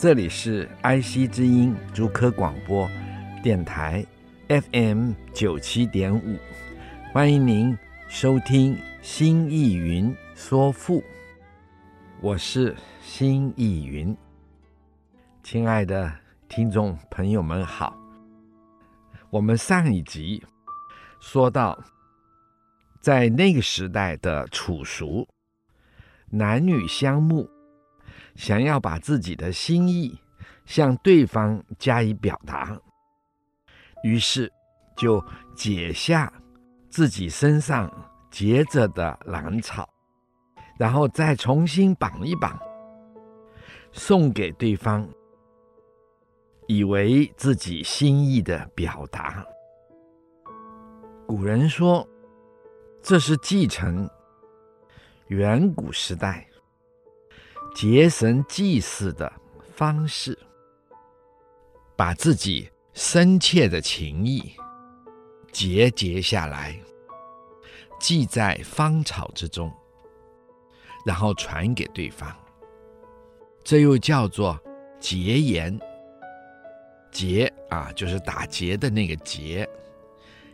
这里是 IC 之音竹科广播电台 FM 九七点五，欢迎您收听《新意云说赋》，我是新艺云。亲爱的听众朋友们好，我们上一集说到，在那个时代的楚俗，男女相慕。想要把自己的心意向对方加以表达，于是就解下自己身上结着的兰草，然后再重新绑一绑，送给对方，以为自己心意的表达。古人说，这是继承远古时代。结神祭祀的方式，把自己深切的情意结结下来，记在芳草之中，然后传给对方。这又叫做结言。结啊，就是打结的那个结；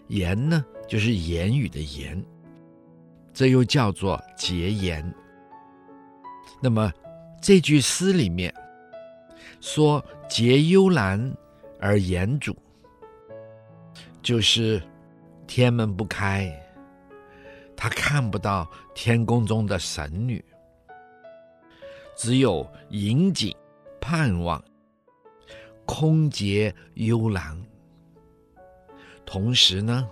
言呢，就是言语的言。这又叫做结言。那么。这句诗里面说“结幽兰而言主”，就是天门不开，他看不到天宫中的神女，只有引颈盼望，空结幽兰，同时呢，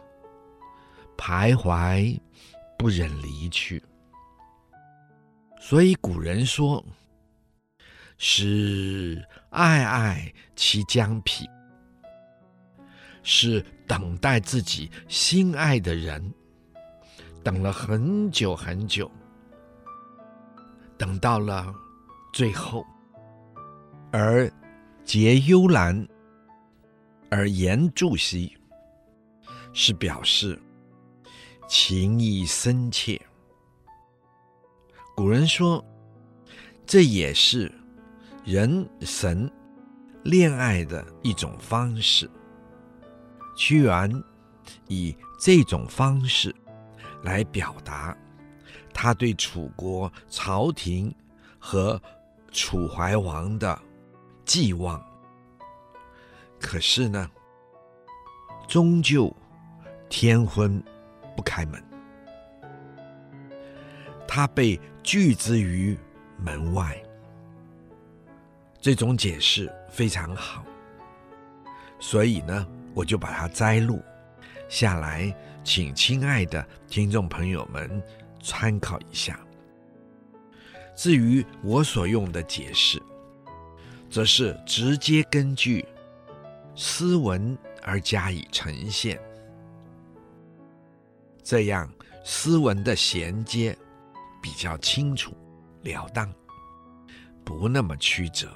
徘徊不忍离去。所以古人说。是爱爱其将彼，是等待自己心爱的人，等了很久很久，等到了最后，而结幽兰而言祝兮，是表示情意深切。古人说，这也是。人神恋爱的一种方式，屈原以这种方式来表达他对楚国朝廷和楚怀王的寄望。可是呢，终究天昏不开门，他被拒之于门外。这种解释非常好，所以呢，我就把它摘录下来，请亲爱的听众朋友们参考一下。至于我所用的解释，则是直接根据诗文而加以呈现，这样诗文的衔接比较清楚了当，不那么曲折。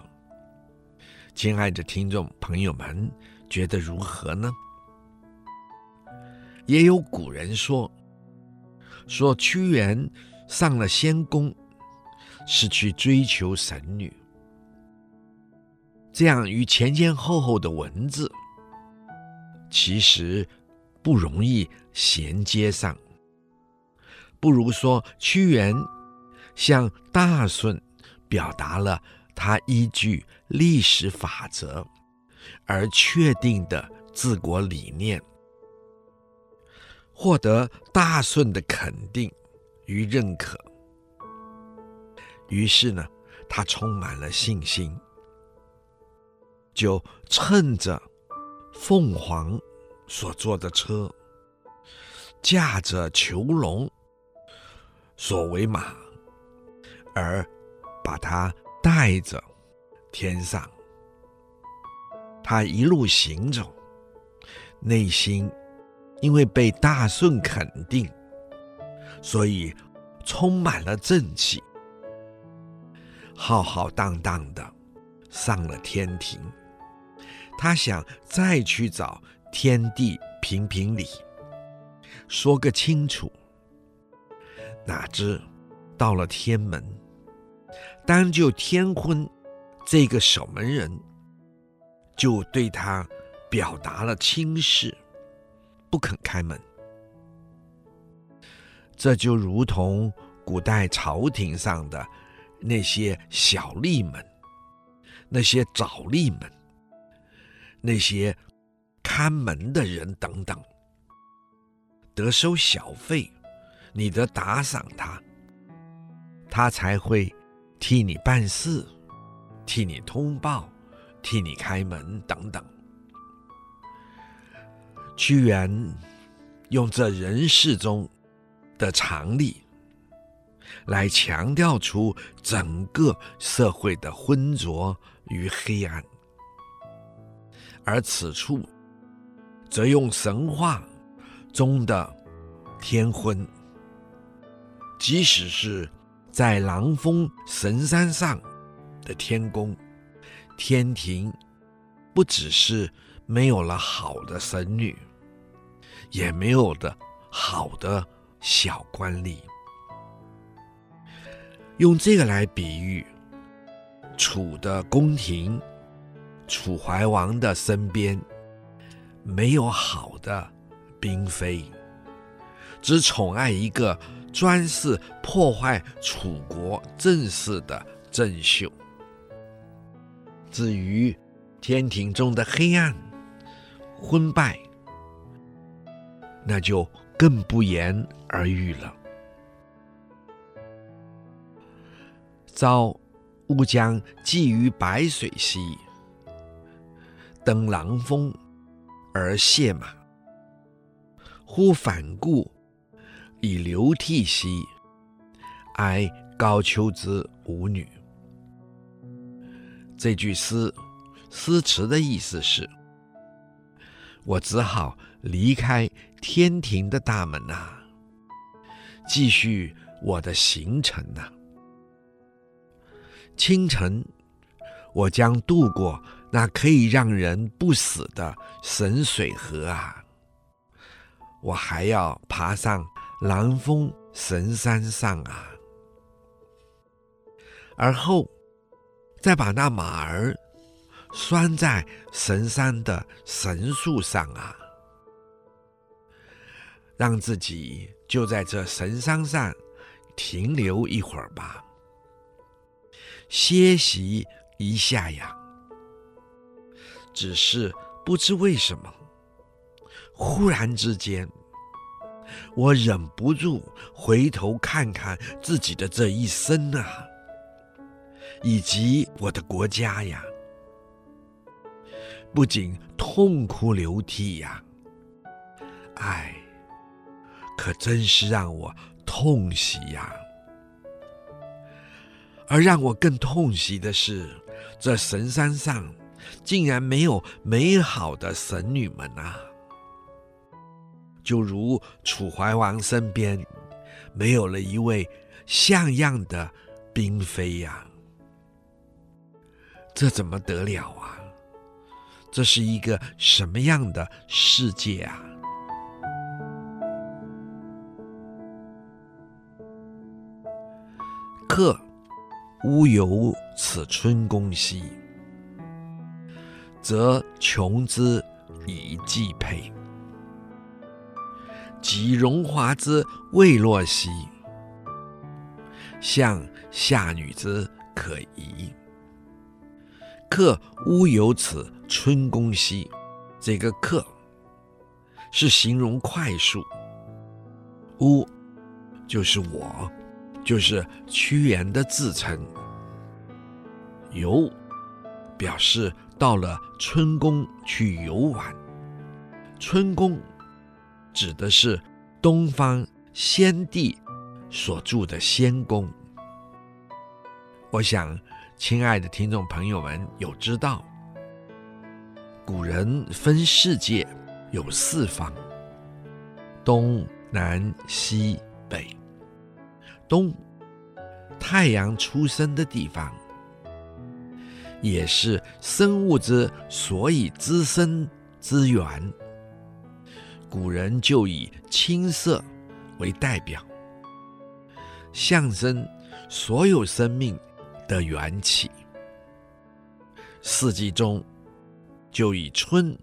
亲爱的听众朋友们，觉得如何呢？也有古人说，说屈原上了仙宫，是去追求神女。这样与前前后后的文字，其实不容易衔接上。不如说，屈原向大舜表达了。他依据历史法则而确定的治国理念，获得大舜的肯定与认可。于是呢，他充满了信心，就乘着凤凰所坐的车，驾着囚笼，所为马，而把他带着天上。他一路行走，内心因为被大顺肯定，所以充满了正气，浩浩荡荡的上了天庭。他想再去找天帝评评理，说个清楚。哪知到了天门，单就天婚这个守门人，就对他表达了轻视，不肯开门。这就如同古代朝廷上的那些小吏们，那些早吏们。那些看门的人等等，得收小费，你得打赏他，他才会替你办事，替你通报，替你开门等等。屈原用这人世中的常理，来强调出整个社会的浑浊与黑暗。而此处，则用神话中的天昏，即使是在狼峰神山上的天宫、天庭，不只是没有了好的神女，也没有的好的小官吏。用这个来比喻楚的宫廷。楚怀王的身边没有好的嫔妃，只宠爱一个专事破坏楚国政事的郑袖。至于天庭中的黑暗、昏败，那就更不言而喻了。遭乌江寄于白水溪。登狼峰而谢马，忽反顾以流涕兮，哀高丘之舞女。这句诗诗词的意思是：我只好离开天庭的大门呐、啊，继续我的行程呐、清晨，我将渡过。那可以让人不死的神水河啊！我还要爬上南峰神山上啊，而后再把那马儿拴在神山的神树上啊，让自己就在这神山上停留一会儿吧，歇息一下呀。只是不知为什么，忽然之间，我忍不住回头看看自己的这一生啊，以及我的国家呀，不仅痛哭流涕呀！唉，可真是让我痛惜呀！而让我更痛惜的是，这神山上。竟然没有美好的神女们啊！就如楚怀王身边没有了一位像样的嫔妃呀，这怎么得了啊？这是一个什么样的世界啊？客乌有此春宫兮。则穷之以寄佩，及荣华之未落兮，向下女之可疑。客乌有此春宫兮，这个客是形容快速，乌就是我，就是屈原的自称，游表示。到了春宫去游玩，春宫指的是东方先帝所住的仙宫。我想，亲爱的听众朋友们有知道，古人分世界有四方：东南西北。东，太阳出生的地方，也是生物之所以滋生之源。古人就以青色为代表，象征所有生命的缘起。四季中，就以春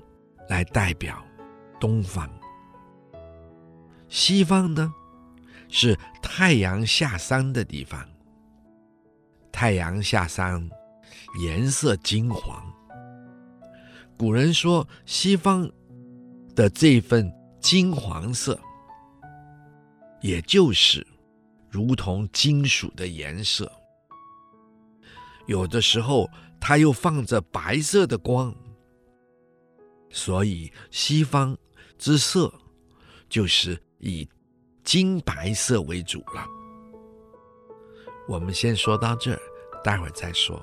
来代表东方。西方呢，是太阳下山的地方。太阳下山，颜色金黄。古人说，西方的这份金黄色，也就是如同金属的颜色。有的时候，它又放着白色的光，所以西方之色就是以金白色为主了。我们先说到这儿，待会儿再说。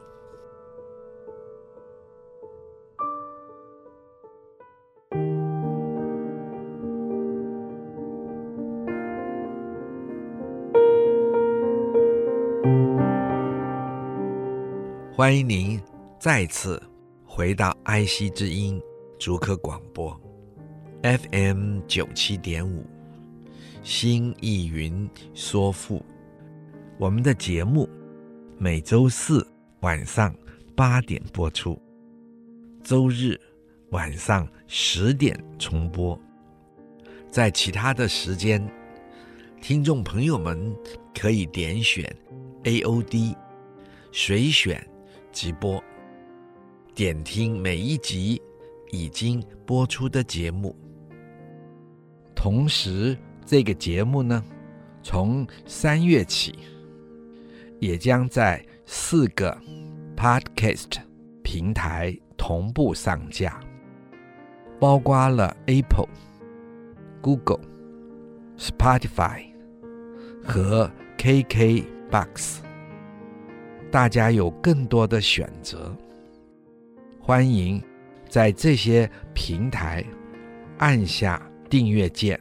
欢迎您再次回到爱惜之音竹客广播 FM 九七点五，新艺云说赋。我们的节目每周四晚上八点播出，周日晚上十点重播。在其他的时间，听众朋友们可以点选 AOD 随选。直播，点听每一集已经播出的节目。同时，这个节目呢，从三月起，也将在四个 Podcast 平台同步上架，包括了 Apple、Google、Spotify 和 KKBox。大家有更多的选择，欢迎在这些平台按下订阅键，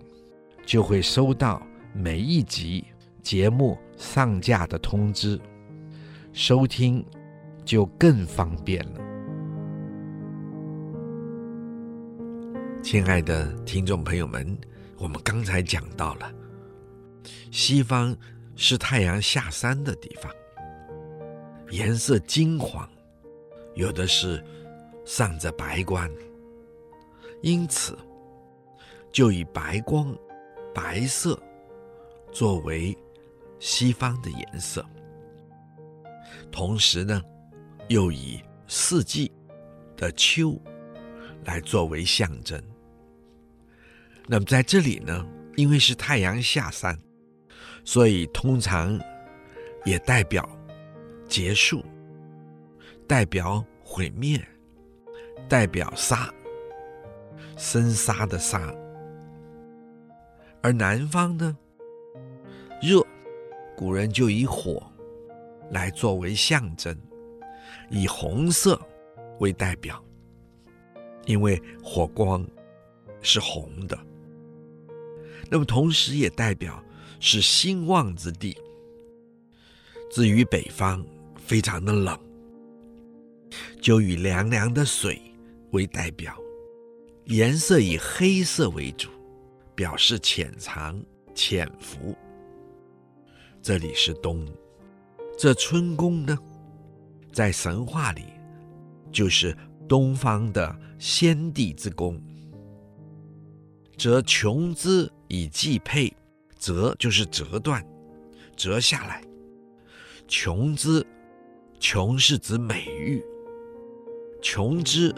就会收到每一集节目上架的通知，收听就更方便了。亲爱的听众朋友们，我们刚才讲到了，西方是太阳下山的地方。颜色金黄，有的是上着白光，因此就以白光、白色作为西方的颜色。同时呢，又以四季的秋来作为象征。那么在这里呢，因为是太阳下山，所以通常也代表。结束，代表毁灭，代表杀，生杀的杀。而南方呢，热，古人就以火来作为象征，以红色为代表，因为火光是红的。那么同时也代表是兴旺之地。至于北方，非常的冷，就以凉凉的水为代表，颜色以黑色为主，表示潜藏、潜伏。这里是冬，这春宫呢，在神话里就是东方的先帝之宫。则琼之以髻佩，折就是折断，折下来，琼之。琼是指美玉，琼之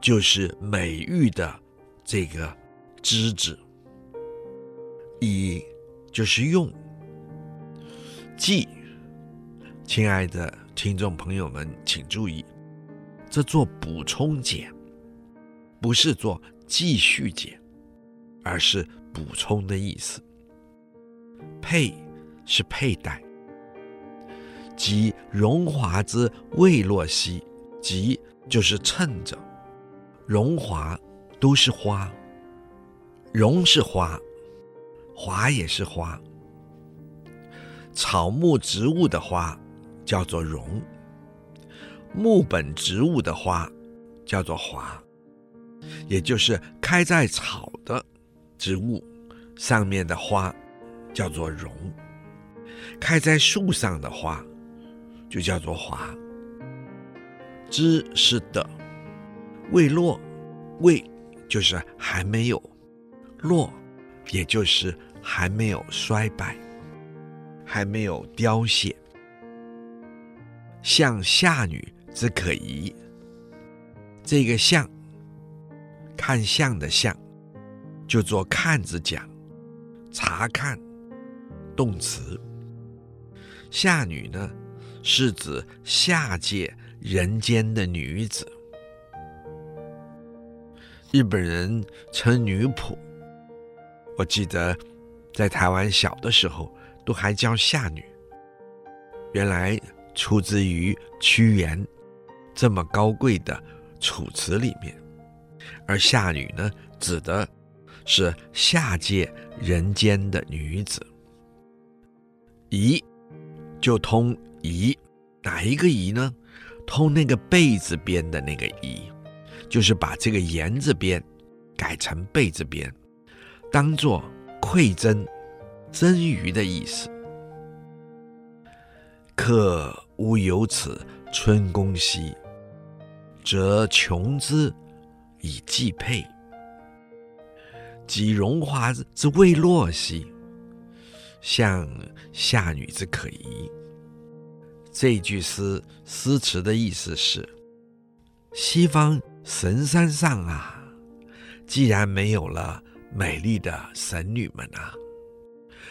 就是美玉的这个枝子，以就是用。记，亲爱的听众朋友们，请注意，这做补充解，不是做继续解，而是补充的意思。佩是佩戴，即荣华之未落兮，即就是趁着，荣华都是花，荣是花，华也是花。草木植物的花叫做荣，木本植物的花叫做华，也就是开在草的植物上面的花叫做荣，开在树上的花就叫做华。之是的，未落，未就是还没有落，也就是还没有衰败。还没有凋谢，象夏女之可疑。这个象，看相的相，就做看字讲，查看动词。夏女呢，是指下界人间的女子。日本人称女仆，我记得在台湾小的时候。都还叫下女，原来出自于屈原这么高贵的楚辞里面，而下女呢，指的是下界人间的女子。夷就通夷，哪一个夷呢？通那个贝字边的那个夷，就是把这个言字边改成贝字边，当做馈赠。赠予的意思。客无有此春宫兮，则穷之以寄佩。及荣华之未落兮，象夏女之可疑。这句诗诗词的意思是：西方神山上啊，既然没有了美丽的神女们啊。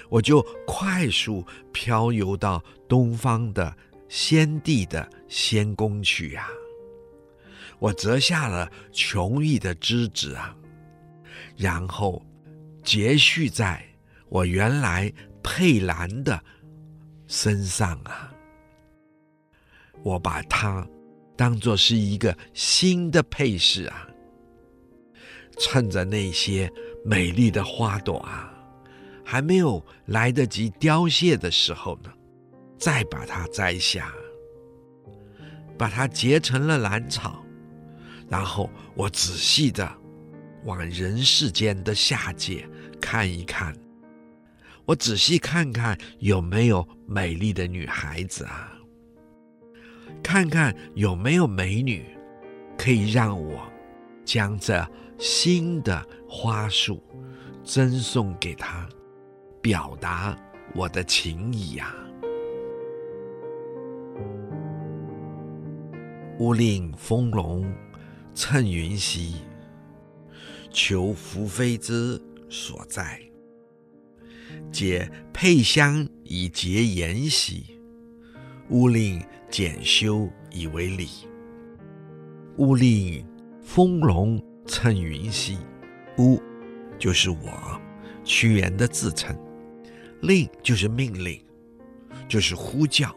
我就快速漂游到东方的先帝的仙宫去呀、啊！我折下了琼玉的枝子啊，然后结续在我原来佩兰的身上啊。我把它当作是一个新的配饰啊，趁着那些美丽的花朵啊。还没有来得及凋谢的时候呢，再把它摘下，把它结成了兰草，然后我仔细的往人世间的下界看一看，我仔细看看有没有美丽的女孩子啊，看看有没有美女可以让我将这新的花束赠送给她。表达我的情谊呀、啊！勿令丰容称云兮，求宓妃之所在。解佩香以结言兮，勿令检修以为礼。勿令丰容称云兮，勿就是我屈原的自称。令就是命令，就是呼叫。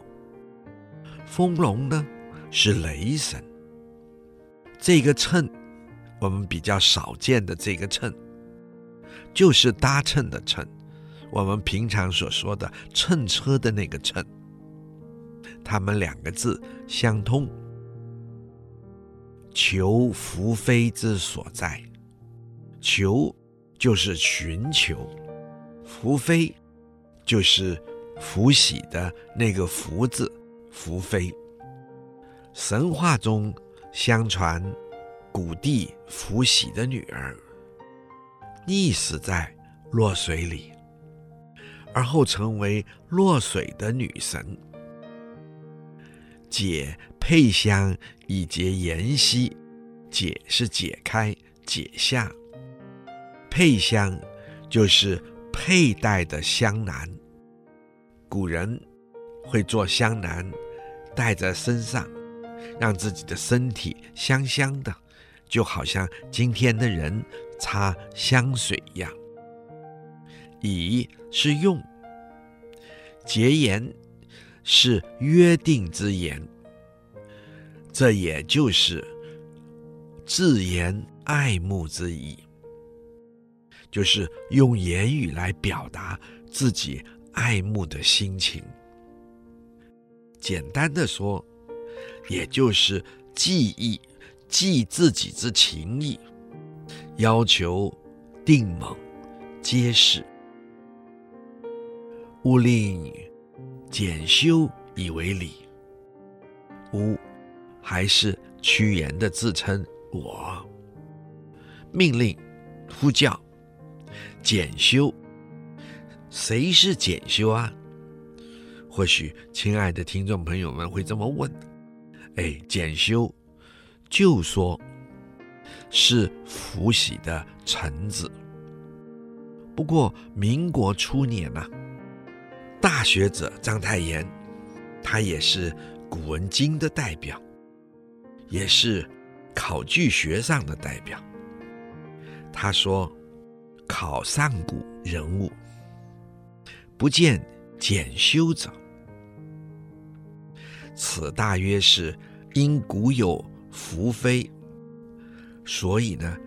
丰容呢是雷神。这个乘，我们比较少见的这个乘，就是搭乘的乘，我们平常所说的乘车的那个乘。他们两个字相通。求福妃之所在，求就是寻求，福妃。就是福喜的那个福字，福妃。神话中相传，古帝福喜的女儿溺死在洛水里，而后成为洛水的女神。解佩香以结言兮，解是解开、解下，佩香就是。佩戴的香囊，古人会做香囊，戴在身上，让自己的身体香香的，就好像今天的人擦香水一样。以是用，结言是约定之言，这也就是自言爱慕之意，就是用言语来表达自己爱慕的心情。简单的说，也就是寄意，寄自己之情意，要求定猛结实。勿令检修以为礼。吾还是屈原的自称。我命令呼叫检修。谁是检修啊？或许亲爱的听众朋友们会这么问：哎，检修就说是伏羲的臣子。不过民国初年呐、啊。大学者章太炎，他也是古文经的代表，也是考据学上的代表。他说：“考上古人物，不见检修者，此大约是因古有福妃，所以呢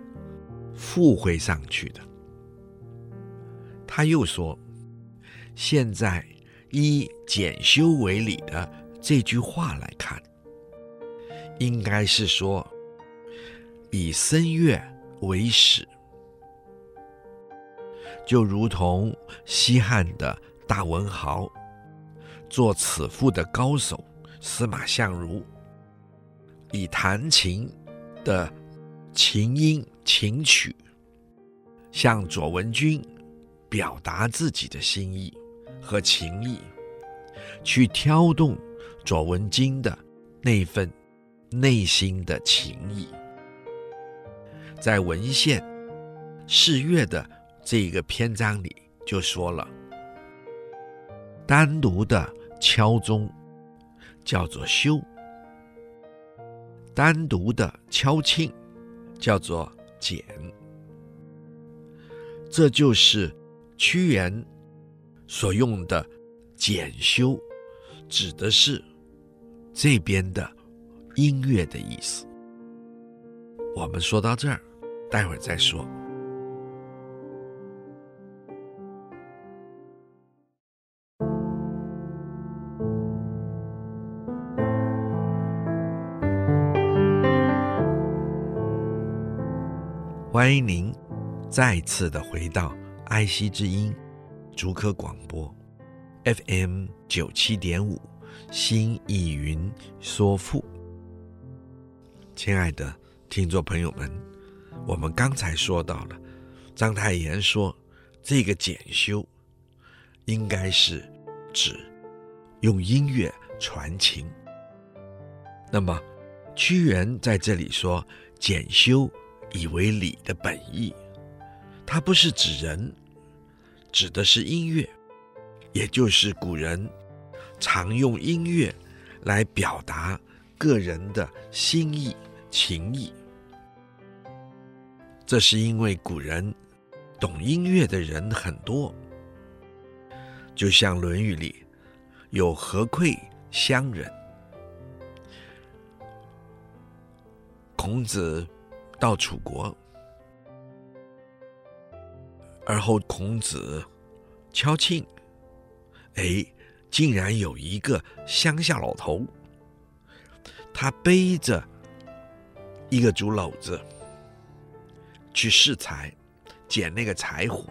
附会上去的。”他又说。现在以检修为礼的这句话来看，应该是说以声乐为始，就如同西汉的大文豪、作此赋的高手司马相如，以弹琴的琴音琴曲，向左文君表达自己的心意。和情意，去挑动左文君的那份内心的情意，在文献试乐的这一个篇章里就说了，单独的敲钟叫做修，单独的敲磬叫做减，这就是屈原。所用的检修，指的是这边的音乐的意思。我们说到这儿，待会儿再说。欢迎您再次的回到爱惜之音。竹科广播，FM 九七点五，新意云说赋。亲爱的听众朋友们，我们刚才说到了，章太炎说这个检修应该是指用音乐传情。那么屈原在这里说检修以为礼的本意，它不是指人。指的是音乐，也就是古人常用音乐来表达个人的心意情意。这是因为古人懂音乐的人很多，就像《论语》里有荷聿相人。孔子到楚国。而后孔子敲磬，哎，竟然有一个乡下老头，他背着一个竹篓子去拾柴，捡那个柴火。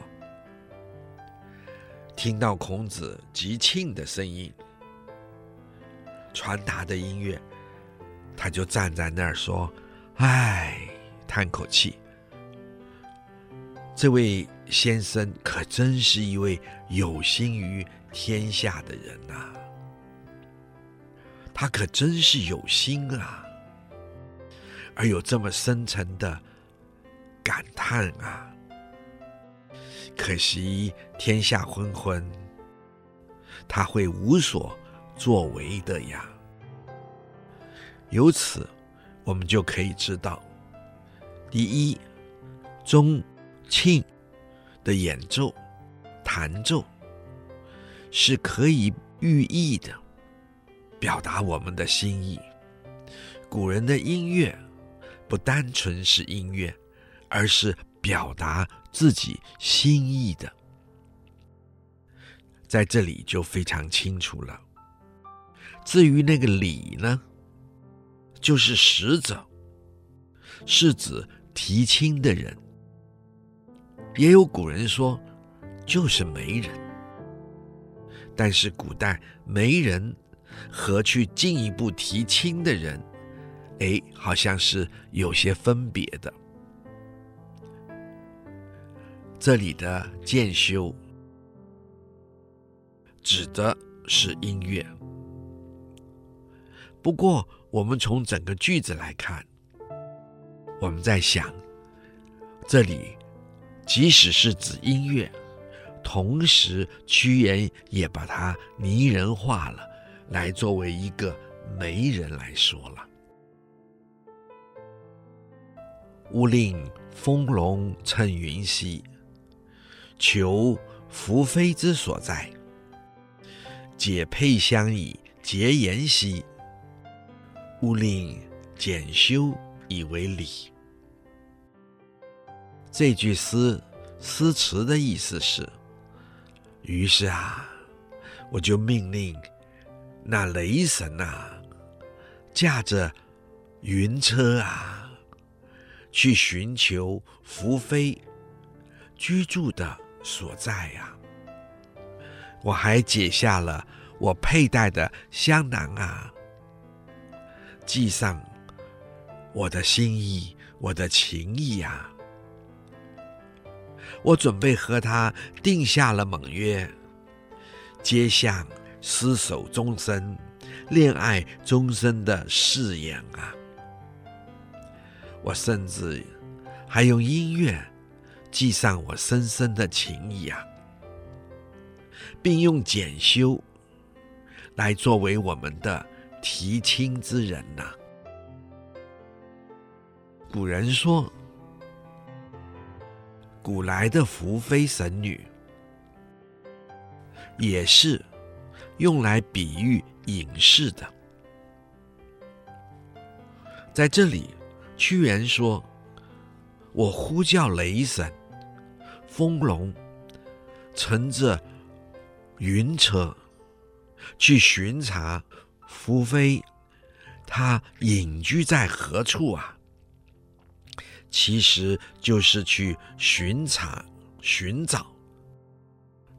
听到孔子击磬的声音，传达的音乐，他就站在那儿说：“唉，叹口气。”这位先生可真是一位有心于天下的人呐、啊，他可真是有心啊，而有这么深沉的感叹啊。可惜天下昏昏，他会无所作为的呀。由此，我们就可以知道，第一，宗庆的演奏，弹奏是可以寓意的，表达我们的心意。古人的音乐不单纯是音乐，而是表达自己心意的。在这里就非常清楚了。至于那个礼呢，就是使者，是指提亲的人。也有古人说，就是媒人。但是古代媒人和去进一步提亲的人，哎，好像是有些分别的。这里的渐修指的是音乐。不过，我们从整个句子来看，我们在想，这里即使是指音乐，同时屈原也把它拟人化了，来作为一个媒人来说了。勿令风龙乘云兮，求宓妃之所在。解佩相以结言兮。勿令检修以为礼。这句诗诗词的意思是：于是啊，我就命令那雷神呐、啊，驾着云车啊，去寻求福妃居住的所在、啊。我还解下了我佩戴的香囊啊。系上我的心意，我的情意呀！我准备和他定下了盟约，接下厮守终身、恋爱终身的誓言啊！我甚至还用音乐系上我深深的情意啊，并用检修来作为我们的。提亲之人呐、古人说，古来的宓妃神女也是用来比喻隐士的。在这里，屈原说：“我呼叫雷神，风龙，乘着云车去巡查。”宓妃，她隐居在何处啊？其实就是去巡查、寻找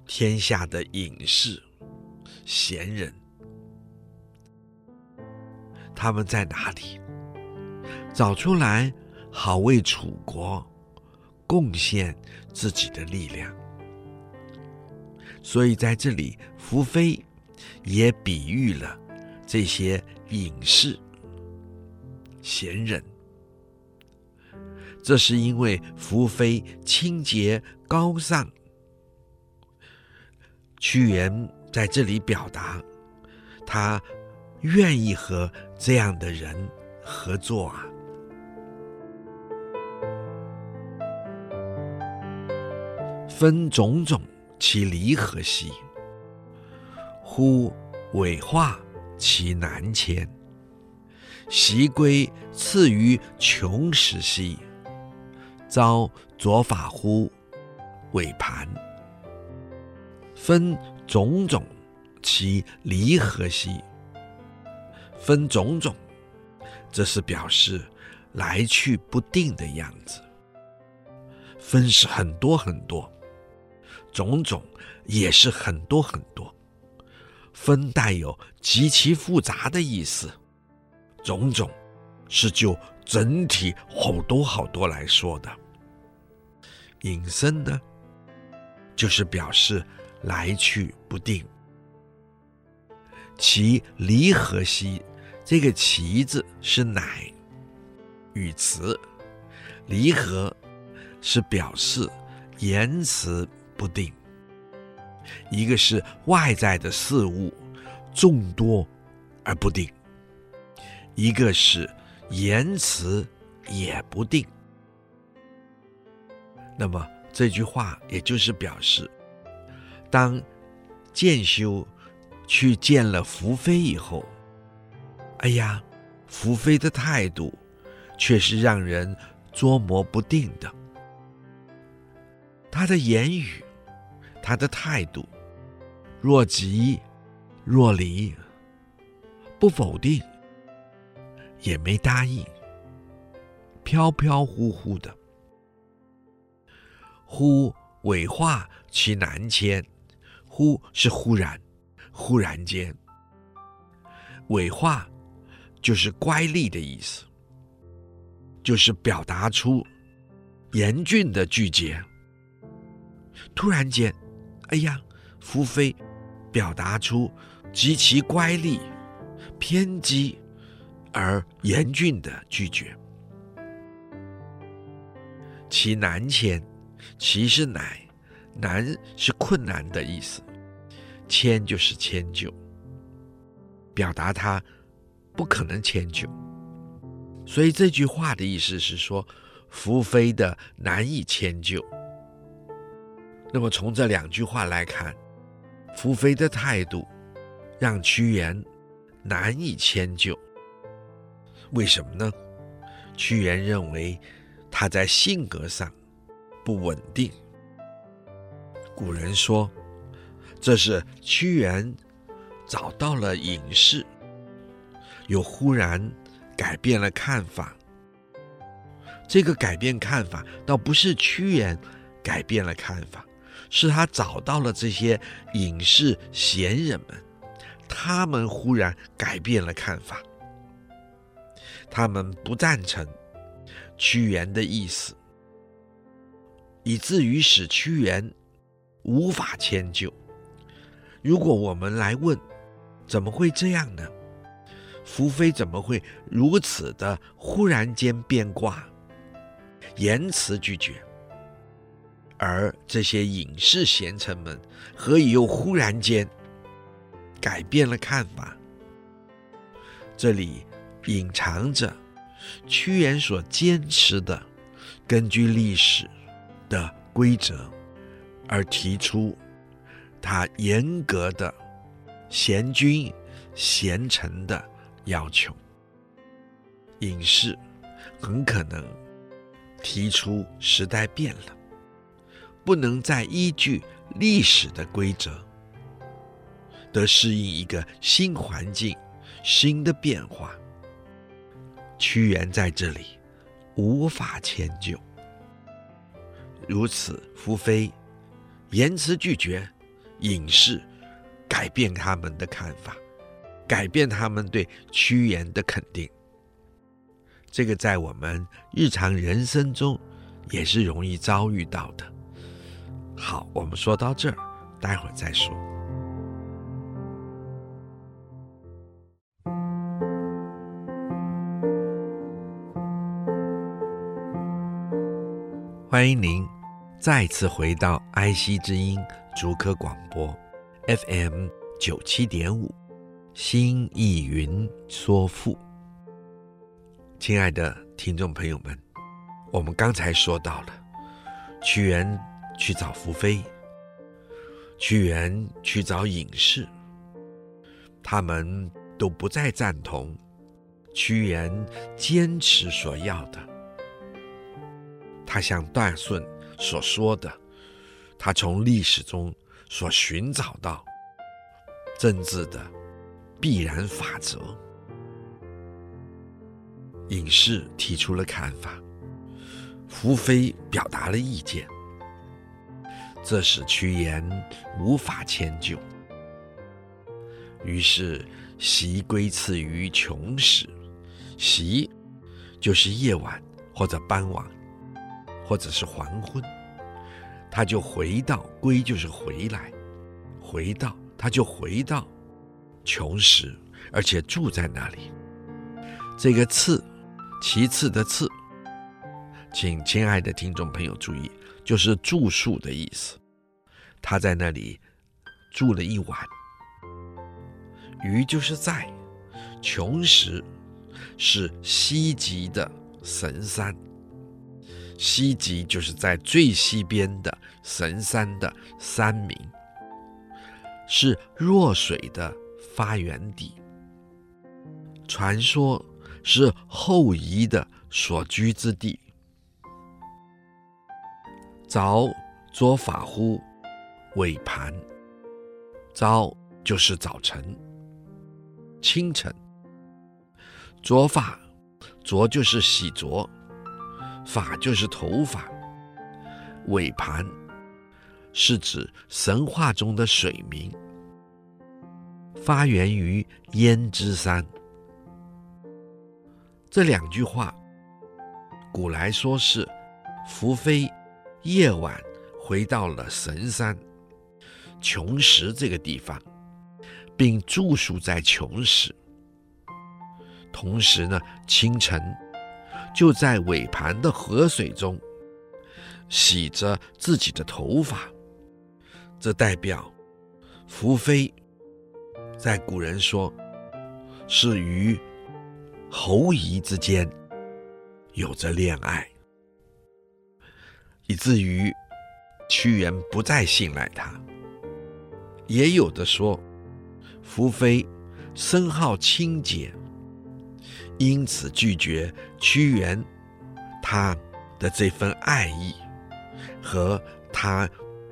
天下的隐士、贤人，他们在哪里？找出来，好为楚国贡献自己的力量。所以在这里，宓妃也比喻了。这些隐士、贤人，这是因为福妃清洁高尚。屈原在这里表达，他愿意和这样的人合作啊。分种种其离合兮，乎玮化。其南迁，袭归次于穷时兮，遭左法乎尾盘。分种种其离合兮，分种种，这是表示来去不定的样子。分是很多很多，种种也是很多很多。分带有极其复杂的意思，种种是就整体好多好多来说的。隐身呢，就是表示来去不定。其离合兮，这个其字是乃语词，离合是表示言辞不定。一个是外在的事物众多而不定，一个是言辞也不定。那么这句话也就是表示，当建修去见了福妃以后，哎呀，福妃的态度却是让人捉摸不定的。他的言语，他的态度，若即若离，不否定，也没答应，飘飘忽忽的。忽违化其南迁，忽是忽然，忽然间。违化就是乖戾的意思，就是表达出严峻的拒绝。突然间，哎呀，夫妃表达出极其乖戾、偏激而严峻的拒绝。其南迁，其是乃，难是困难的意思，迁就是迁就，表达他不可能迁就。所以这句话的意思是说，福妃的难以迁就。那么从这两句话来看，福妃的态度让屈原难以迁就。为什么呢？屈原认为他在性格上不稳定。古人说，这是屈原找到了隐士，又忽然改变了看法。这个改变看法倒不是屈原改变了看法。是他找到了这些隐士贤人们，他们忽然改变了看法，他们不赞成屈原的意思，以至于使屈原无法迁就。如果我们来问，怎么会这样呢？福妃怎么会如此的忽然间变卦，言辞拒绝？而这些隐士贤臣们，何以又忽然间改变了看法？这里隐藏着屈原所坚持的，根据历史的规则而提出他严格的贤君贤臣的要求。隐士很可能提出时代变了。不能再依据历史的规则，得适应一个新环境、新的变化。屈原在这里无法迁就，如此，福妃言辞拒绝，隐士改变他们的看法，改变他们对屈原的肯定。这个在我们日常人生中也是容易遭遇到的。好，我们说到这儿，待会儿再说。欢迎您再次回到爱惜之音竹科广播 FM 九七点五，新意云说赋。亲爱的听众朋友们，我们刚才说到了屈原。去找福妃，屈原去找隐士，他们都不再赞同屈原坚持所要的。他像段顺所说的，他从历史中所寻找到政治的必然法则。隐士提出了看法，福飞表达了意见。这使屈原无法迁就，于是袭归次于穷时。袭就是夜晚或者傍晚，或者是黄昏，他就回到，归就是回来，回到他就回到穷时，而且住在那里。这个次，其次的次，请亲爱的听众朋友注意。就是住宿的意思，他在那里住了一晚。于就是在穷时，是西极的神山。西极就是在最西边的神山的山名，是弱水的发源地，传说是后羿的所居之地。早左法乎尾盘，凿就是早晨、清晨。左法，左就是洗濯，法就是头发。尾盘是指神话中的水名，发源于焉支山。这两句话，古来说是伏飞夜晚回到了神山穷时这个地方，并住宿在穷时。同时呢，清晨就在尾盘的河水中。洗着自己的头发，这代表伏飞在古人说是与后羿之间有着恋爱，以至于屈原不再信赖他。也有的说，伏飞深好清洁，因此拒绝屈原他的这份爱意。和他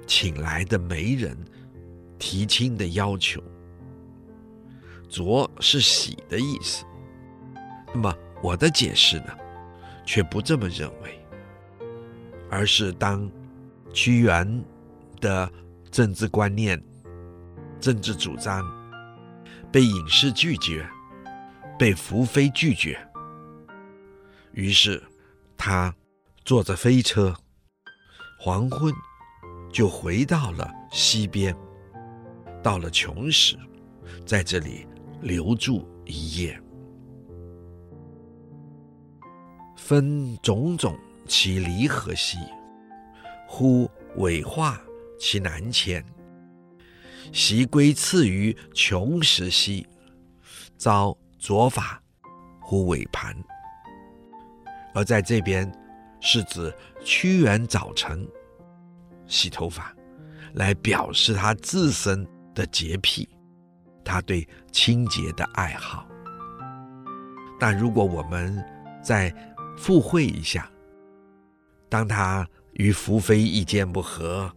请来的媒人提亲的要求，浊是喜的意思。那么我的解释呢，却不这么认为，而是当屈原的政治观念、政治主张被隐士拒绝，被伏飞拒绝，于是他坐着飞车。黄昏，就回到了西边，到了穷时，在这里留住一夜。分种种其离合兮？乎尾化其南迁。袭归次于穷时兮，遭左法乎尾盘。而在这边。是指屈原早晨洗头发，来表示他自身的洁癖，他对清洁的爱好。但如果我们再附会一下，当他与福妃意见不合，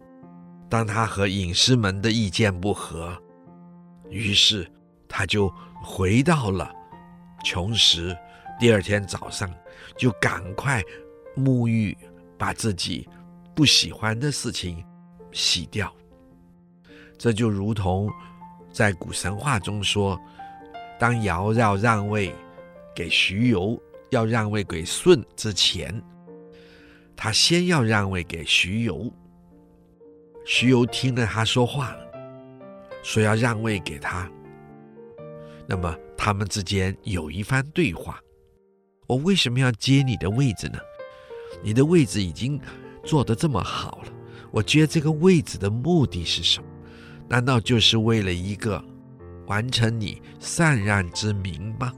当他和隐士们的意见不合，于是他就回到了穷时，第二天早上就赶快。沐浴，把自己不喜欢的事情洗掉。这就如同在古神话中说，当尧要让位给徐游，要让位给舜之前，他先要让位给徐游。徐游听了他说话，说要让位给他，那么他们之间有一番对话：我为什么要接你的位置呢？你的位置已经做得这么好了，我觉得这个位置的目的是什么？难道就是为了一个完成你禅让之名吗？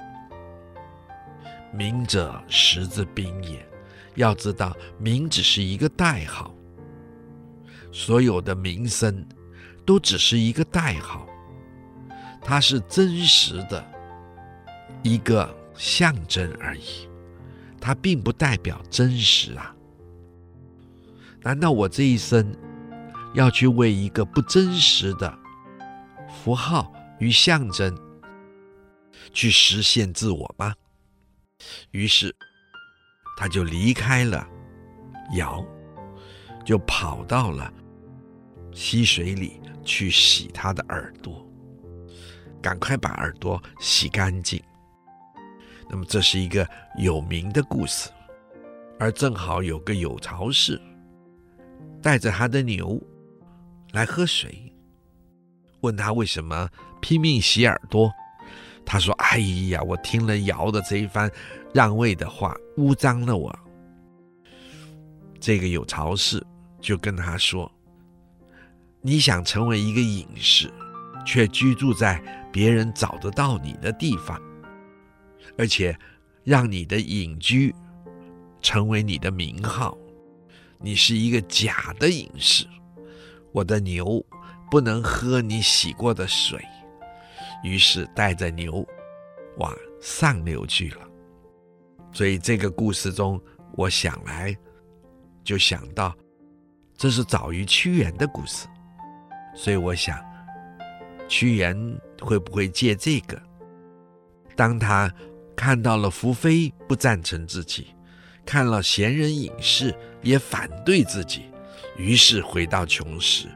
名者实之宾也。要知道，名只是一个代号，所有的名声都只是一个代号，它是真实的一个象征而已。它并不代表真实啊！难道我这一生要去为一个不真实的符号与象征去实现自我吗？于是，他就离开了尧，就跑到了溪水里去洗他的耳朵，赶快把耳朵洗干净。那么这是一个有名的故事，而正好有个有巢氏带着他的牛来喝水，问他为什么拼命洗耳朵。他说：“哎呀，我听了尧的这一番让位的话，污脏了我。”这个有巢氏就跟他说：“你想成为一个隐士，却居住在别人找得到你的地方。”而且，让你的隐居成为你的名号，你是一个假的隐士。我的牛不能喝你洗过的水，于是带着牛往上流去了。所以这个故事中，我想来就想到，这是早于屈原的故事。所以我想，屈原会不会借这个，当他看到了福妃不赞成自己，看了闲人隐士也反对自己，于是回到穷时，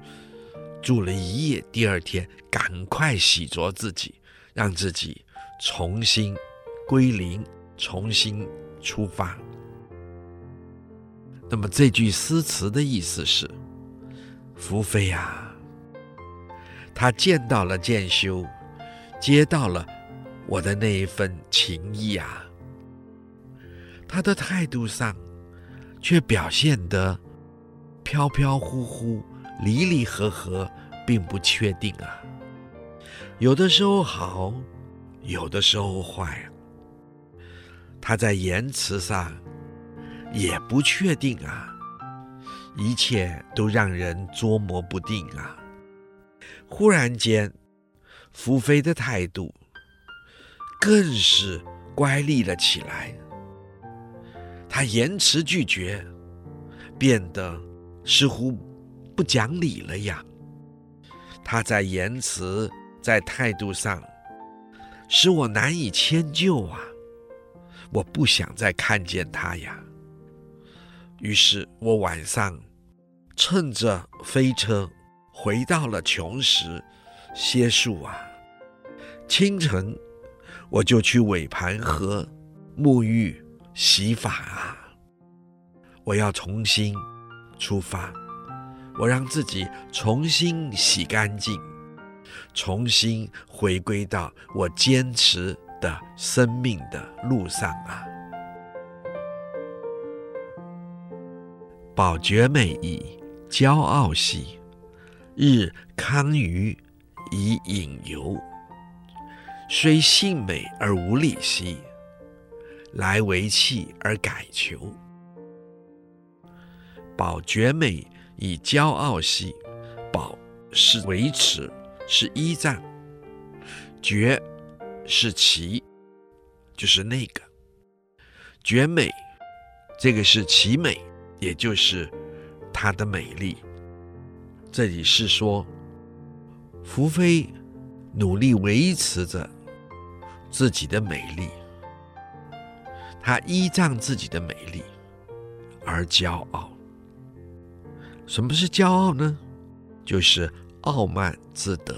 住了一夜，第二天赶快洗濯自己，让自己重新归零，重新出发。那么这句诗词的意思是：福妃啊，她见到了谏修，接到了我的那一份情意啊，他的态度上却表现得飘飘忽忽。离离合合，并不确定啊。有的时候好，有的时候坏。他在言辞上也不确定啊，一切都让人捉摸不定啊。忽然间，福妃的态度更是乖戾了起来。他言辞拒绝，变得似乎。不讲理了呀！他在言辞、在态度上，使我难以迁就啊！我不想再看见他呀。于是我晚上乘着飞车回到了穷时歇宿啊。清晨我就去尾盘河沐浴洗发啊！我要重新出发。我让自己重新洗干净，重新回归到我坚持的生命的路上啊！宝觉美矣，骄傲兮，日康于以隐游，虽性美而无礼兮，来为器而改求。宝绝美。以骄傲兮，宝是维持，是依仗；觉是其，就是那个绝美，这个是其美，也就是它的美丽。这里是说，孚妃努力维持着自己的美丽，他依仗自己的美丽而骄傲。什么是骄傲呢？就是傲慢自得。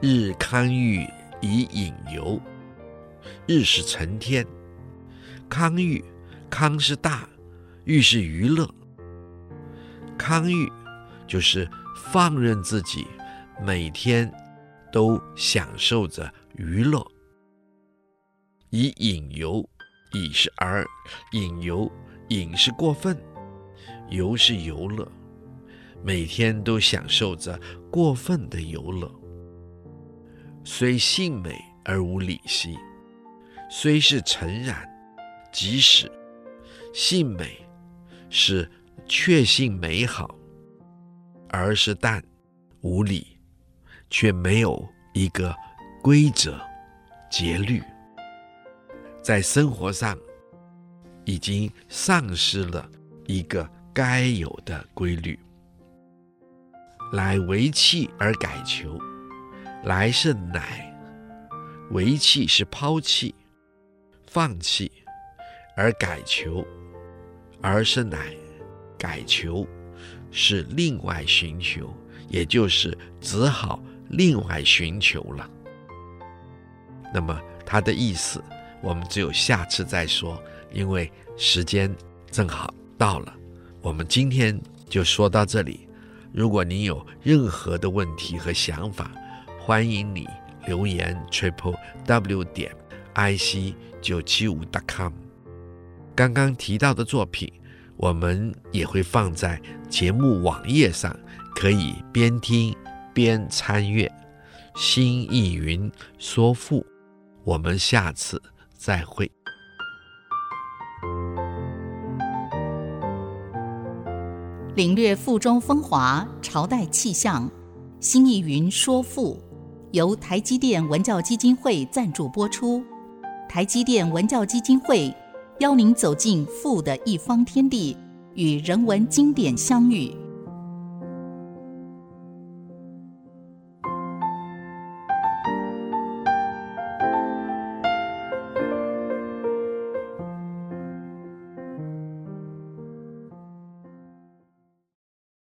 日康裕以隐游，日是成天，康裕，康是大，裕是娱乐。康裕就是放任自己，每天都享受着娱乐。以隐游，以是而，隐游，隐是过分。游是游乐，每天都享受着过分的游乐。虽性美而无礼兮，虽是诚然，即使性美是确信美好，而是但无礼，却没有一个规则节律，在生活上已经丧失了一个。该有的规律，来为弃而改求，来是乃，为弃是抛弃、放弃，而改求，而是乃，改求是另外寻求，也就是只好另外寻求了。那么他的意思，我们只有下次再说，因为时间正好到了。我们今天就说到这里。如果你有任何的问题和想法，欢迎你留言 triple w 点 i c 九七五 dot com。刚刚提到的作品，我们也会放在节目网页上，可以边听边参阅。新意云说赋，我们下次再会。领略赋中风华，朝代气象。新艺云说赋，由台积电文教基金会赞助播出。台积电文教基金会邀您走进赋的一方天地，与人文经典相遇。